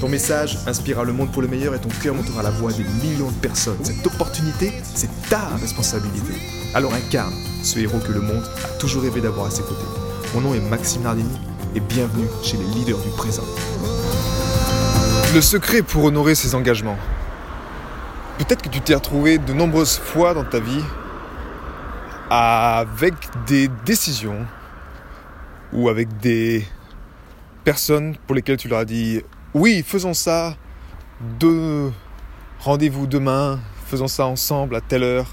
Ton message inspirera le monde pour le meilleur et ton cœur montera la voix des millions de personnes. Cette opportunité, c'est ta responsabilité. Alors incarne ce héros que le monde a toujours rêvé d'avoir à ses côtés. Mon nom est Maxime Nardini et bienvenue chez les leaders du présent. Le secret pour honorer ses engagements. Peut-être que tu t'es retrouvé de nombreuses fois dans ta vie avec des décisions ou avec des personnes pour lesquelles tu leur as dit oui, faisons ça, de rendez-vous demain, faisons ça ensemble à telle heure.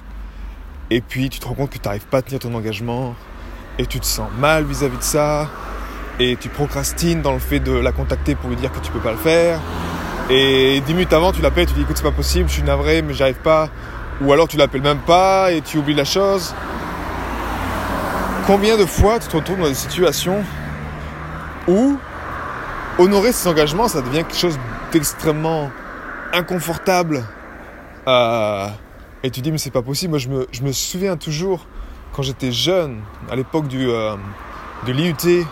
Et puis tu te rends compte que tu n'arrives pas à tenir ton engagement et tu te sens mal vis-à-vis de ça et tu procrastines dans le fait de la contacter pour lui dire que tu peux pas le faire. Et dix minutes avant, tu l'appelles, tu dis écoute, c'est pas possible, je suis navré, mais j'arrive pas. Ou alors tu l'appelles même pas et tu oublies la chose. Combien de fois tu te retrouves dans des situations où honorer ses engagements, ça devient quelque chose d'extrêmement inconfortable. Euh, et tu dis, mais c'est pas possible. Moi, je me, je me souviens toujours, quand j'étais jeune, à l'époque du, euh, de l'IUT,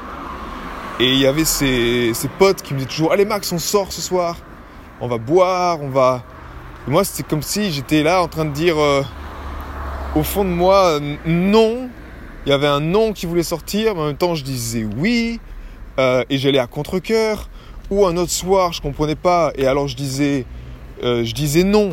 et il y avait ces, ces, potes qui me disaient toujours, allez Max, on sort ce soir, on va boire, on va... Et moi, c'était comme si j'étais là en train de dire, euh, au fond de moi, non. Il y avait un non qui voulait sortir, mais en même temps, je disais oui. Euh, et j'allais à contre-coeur. Ou un autre soir, je comprenais pas, et alors je disais, euh, je disais non.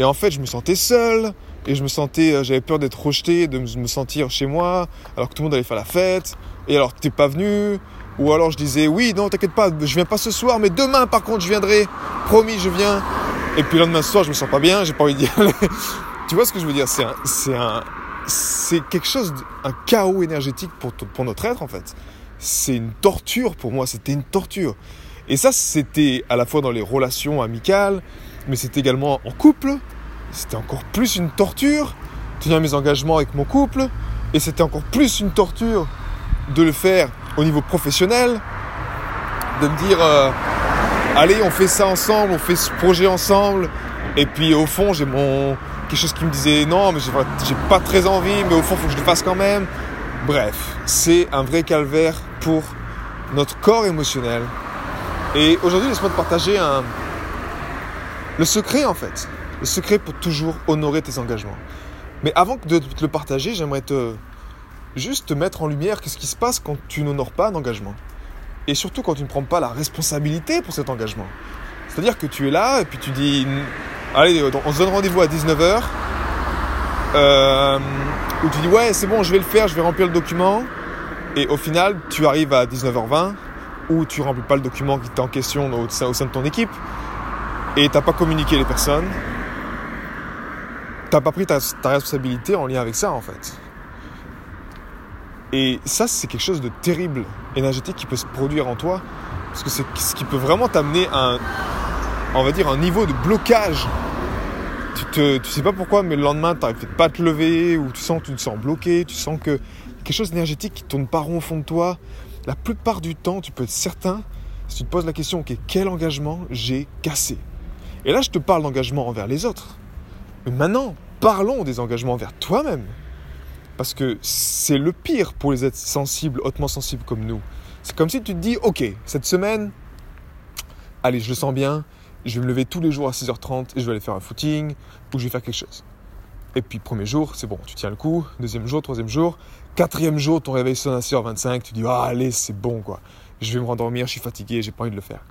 Et en fait, je me sentais seul, et je me sentais, euh, j'avais peur d'être rejeté, de me sentir chez moi, alors que tout le monde allait faire la fête, et alors t'es pas venu? Ou alors je disais, oui, non, t'inquiète pas, je viens pas ce soir, mais demain par contre je viendrai, promis, je viens. Et puis le lendemain soir, je me sens pas bien, j'ai pas envie d'y aller. tu vois ce que je veux dire? C'est un, c'est un, c'est quelque chose, un chaos énergétique pour, pour notre être en fait c'est une torture pour moi, c'était une torture. Et ça, c'était à la fois dans les relations amicales, mais c'était également en couple. C'était encore plus une torture, tenir mes engagements avec mon couple. Et c'était encore plus une torture de le faire au niveau professionnel, de me dire, euh, allez, on fait ça ensemble, on fait ce projet ensemble. Et puis au fond, j'ai mon quelque chose qui me disait non, mais j'ai pas très envie, mais au fond, faut que je le fasse quand même. Bref, c'est un vrai calvaire pour notre corps émotionnel. Et aujourd'hui, laisse-moi te partager un... le secret en fait. Le secret pour toujours honorer tes engagements. Mais avant de te le partager, j'aimerais te juste te mettre en lumière qu'est-ce qui se passe quand tu n'honores pas un engagement. Et surtout quand tu ne prends pas la responsabilité pour cet engagement. C'est-à-dire que tu es là et puis tu dis Allez, on se donne rendez-vous à 19h. Euh, où tu dis ouais c'est bon je vais le faire, je vais remplir le document et au final tu arrives à 19h20 ou tu remplis pas le document qui est en question au sein, de ton équipe et t'as pas communiqué les personnes, t'as pas pris ta, responsabilité en lien avec ça en fait. Et ça c'est quelque chose de terrible énergétique qui peut se produire en toi parce que c'est ce qui peut vraiment t'amener à un, on va dire un niveau de blocage tu, te, tu sais pas pourquoi, mais le lendemain, tu n'arrives pas à te lever, ou tu sens que tu te sens bloqué, tu sens que quelque chose d'énergétique qui tourne pas rond au fond de toi. La plupart du temps, tu peux être certain, si tu te poses la question, ok, quel engagement j'ai cassé? Et là, je te parle d'engagement envers les autres. Mais maintenant, parlons des engagements envers toi-même. Parce que c'est le pire pour les êtres sensibles, hautement sensibles comme nous. C'est comme si tu te dis, ok, cette semaine, allez, je le sens bien, je vais me lever tous les jours à 6h30 et je vais aller faire un footing ou je vais faire quelque chose. Et puis premier jour, c'est bon, tu tiens le coup. Deuxième jour, troisième jour. Quatrième jour, ton réveil sonne à 6h25, tu dis ah, allez, c'est bon quoi. Je vais me rendormir, je suis fatigué, j'ai pas envie de le faire.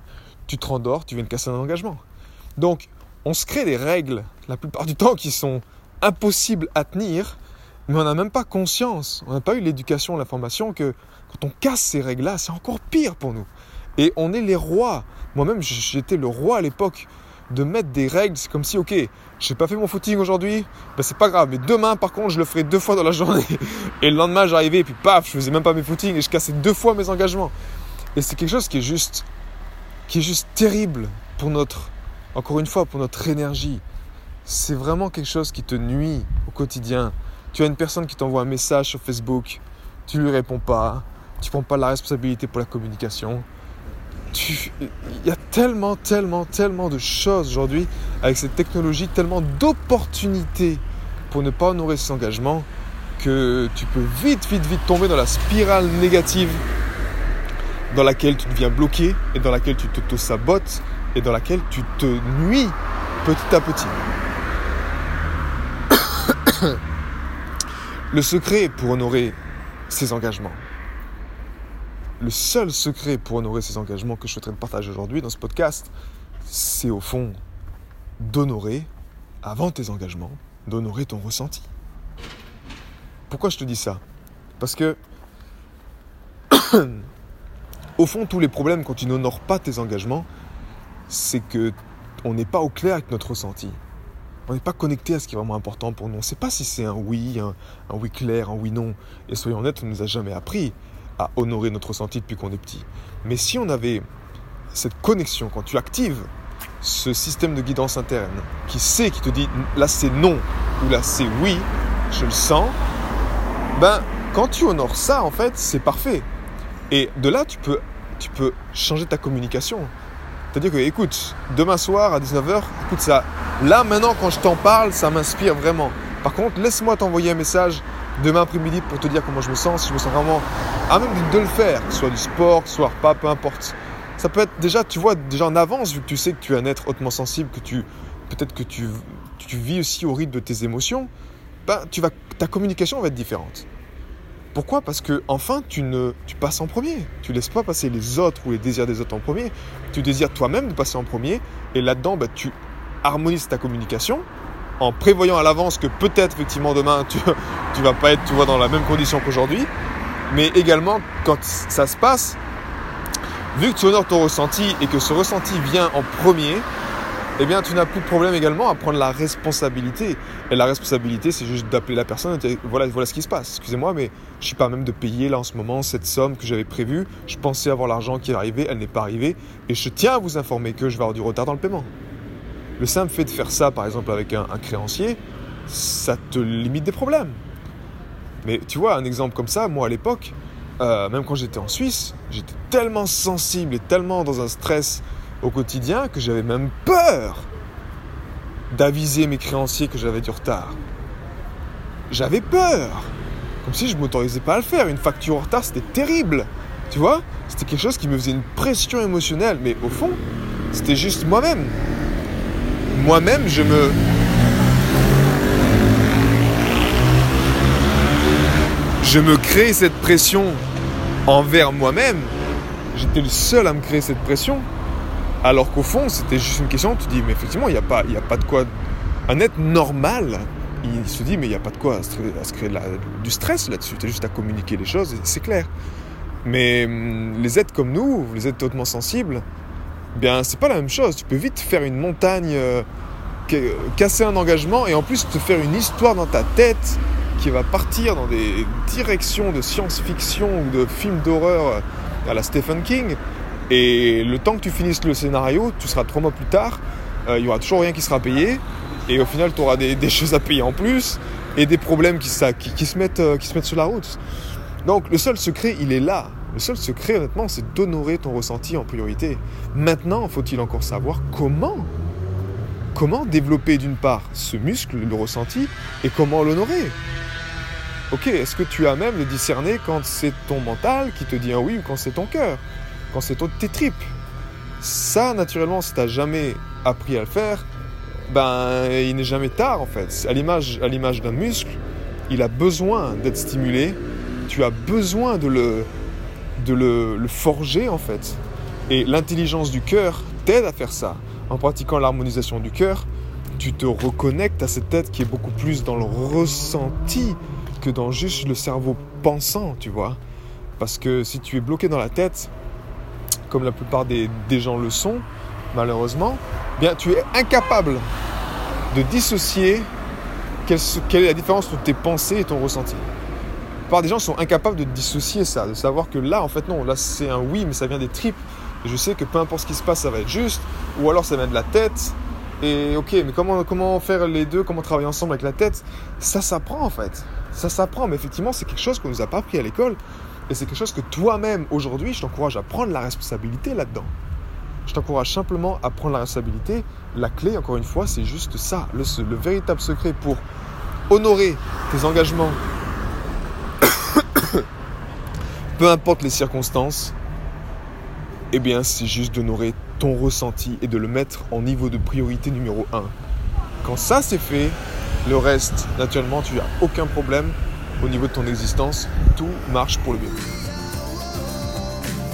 Tu te rendors, tu viens de casser un engagement. Donc, on se crée des règles, la plupart du temps, qui sont impossibles à tenir, mais on n'a même pas conscience, on n'a pas eu l'éducation, la formation que quand on casse ces règles-là, c'est encore pire pour nous. Et on est les rois. Moi-même, j'étais le roi à l'époque de mettre des règles. C'est comme si, ok, j'ai pas fait mon footing aujourd'hui, ben c'est pas grave. Mais demain, par contre, je le ferai deux fois dans la journée. Et le lendemain, j'arrivais et puis paf, je faisais même pas mes footings et je cassais deux fois mes engagements. Et c'est quelque chose qui est juste, qui est juste terrible pour notre, encore une fois, pour notre énergie, c'est vraiment quelque chose qui te nuit au quotidien. Tu as une personne qui t'envoie un message sur Facebook, tu lui réponds pas, tu prends pas la responsabilité pour la communication. Il y a tellement, tellement, tellement de choses aujourd'hui avec cette technologie, tellement d'opportunités pour ne pas honorer ses engagements que tu peux vite, vite, vite tomber dans la spirale négative dans laquelle tu deviens bloqué et dans laquelle tu t'auto-sabotes et dans laquelle tu te nuis petit à petit. Le secret pour honorer ses engagements, le seul secret pour honorer ses engagements que je souhaiterais partager aujourd'hui dans ce podcast, c'est au fond d'honorer, avant tes engagements, d'honorer ton ressenti. Pourquoi je te dis ça? Parce que, au fond, tous les problèmes quand tu n'honores pas tes engagements, c'est que on n'est pas au clair avec notre ressenti. On n'est pas connecté à ce qui est vraiment important pour nous. On ne sait pas si c'est un oui, un, un, oui clair, un oui non. Et soyons honnêtes, on ne nous a jamais appris à honorer notre ressenti depuis qu'on est petit. Mais si on avait cette connexion, quand tu actives ce système de guidance interne qui sait, qui te dit là c'est non ou là c'est oui, je le sens, ben quand tu honores ça en fait c'est parfait. Et de là tu peux, tu peux changer ta communication. C'est-à-dire que écoute, demain soir à 19h, écoute ça, là maintenant quand je t'en parle ça m'inspire vraiment. Par contre laisse-moi t'envoyer un message demain après-midi pour te dire comment je me sens, si je me sens vraiment à même de le faire, soit du sport, soit pas, peu importe. Ça peut être déjà, tu vois, déjà en avance, vu que tu sais que tu es un être hautement sensible, que tu peut-être que tu, tu vis aussi au rythme de tes émotions, ben, tu vas, ta communication va être différente. Pourquoi? Parce que enfin, tu ne, tu passes en premier. Tu laisses pas passer les autres ou les désirs des autres en premier. Tu désires toi-même de passer en premier, et là-dedans, ben, tu harmonises ta communication en prévoyant à l'avance que peut-être effectivement demain tu, tu vas pas être tu vois, dans la même condition qu'aujourd'hui, mais également quand ça se passe, vu que tu honores ton ressenti et que ce ressenti vient en premier, eh bien tu n'as plus de problème également à prendre la responsabilité. Et la responsabilité, c'est juste d'appeler la personne et dire voilà, voilà ce qui se passe. Excusez-moi, mais je suis pas même de payer là en ce moment cette somme que j'avais prévue. Je pensais avoir l'argent qui est arrivé, elle n'est pas arrivée. Et je tiens à vous informer que je vais avoir du retard dans le paiement. Le simple fait de faire ça, par exemple, avec un, créancier, ça te limite des problèmes. Mais tu vois, un exemple comme ça, moi à l'époque, euh, même quand j'étais en Suisse, j'étais tellement sensible et tellement dans un stress au quotidien que j'avais même peur d'aviser mes créanciers que j'avais du retard. J'avais peur. Comme si je ne m'autorisais pas à le faire. Une facture en retard, c'était terrible. Tu vois C'était quelque chose qui me faisait une pression émotionnelle. Mais au fond, c'était juste moi-même moi-même, je me... Je me crée cette pression envers moi-même. J'étais le seul à me créer cette pression. Alors qu'au fond, c'était juste une question, tu dis, mais effectivement, il n'y a, pas, a pas de quoi... Un être normal, il se dit, mais il n'y a pas de quoi à se créer, du stress là-dessus. Tu juste à communiquer les choses, c'est clair. Mais hum, les êtres comme nous, les êtres hautement sensibles, bien c'est pas la même chose. Tu peux vite faire une montagne, euh, casser un engagement et en plus te faire une histoire dans ta tête qui va partir dans des directions de science-fiction ou de films d'horreur à la Stephen King. Et le temps que tu finisses le scénario, tu seras trois mois plus tard, euh, il y aura toujours rien qui sera payé. Et au final, tu auras des, choses à payer en plus et des problèmes qui, qui, se mettent, euh, qui se mettent sur la route. Donc le seul secret, il est là. Le seul secret, honnêtement, c'est d'honorer ton ressenti en priorité. Maintenant, faut-il encore savoir comment? Comment développer d'une part ce muscle, le ressenti, et comment l'honorer? Ok, est-ce que tu as même de discerner quand c'est ton mental qui te dit un oui ou quand c'est ton cœur, quand c'est tes tripes? Ça, naturellement, si tu n'as jamais appris à le faire, ben, il n'est jamais tard en fait. À l'image d'un muscle, il a besoin d'être stimulé. Tu as besoin de le, de le, forger en fait. Et l'intelligence du cœur t'aide à faire ça. En pratiquant l'harmonisation du cœur, tu te reconnectes à cette tête qui est beaucoup plus dans le ressenti que dans juste le cerveau pensant, tu vois. Parce que si tu es bloqué dans la tête, comme la plupart des, gens le sont, malheureusement, bien tu es incapable de dissocier quelle, quelle est la différence entre tes pensées et ton ressenti plupart des gens sont incapables de dissocier ça, de savoir que là, en fait, non, là, c'est un oui, mais ça vient des tripes. je sais que peu importe ce qui se passe, ça va être juste. Ou alors ça vient de la tête. Et ok, mais comment, faire les deux, comment travailler ensemble avec la tête? Ça s'apprend en fait. Ça s'apprend, mais effectivement, c'est quelque chose qu'on nous a pas appris à l'école. Et c'est quelque chose que toi-même, aujourd'hui, je t'encourage à prendre la responsabilité là-dedans. Je t'encourage simplement à prendre la responsabilité. La clé, encore une fois, c'est juste ça. Le véritable secret pour honorer tes engagements, peu importe les circonstances, eh bien, c'est juste d'honorer ton ressenti et de le mettre en niveau de priorité numéro 1. Quand ça c'est fait, le reste, naturellement, tu n'as aucun problème au niveau de ton existence. Tout marche pour le bien.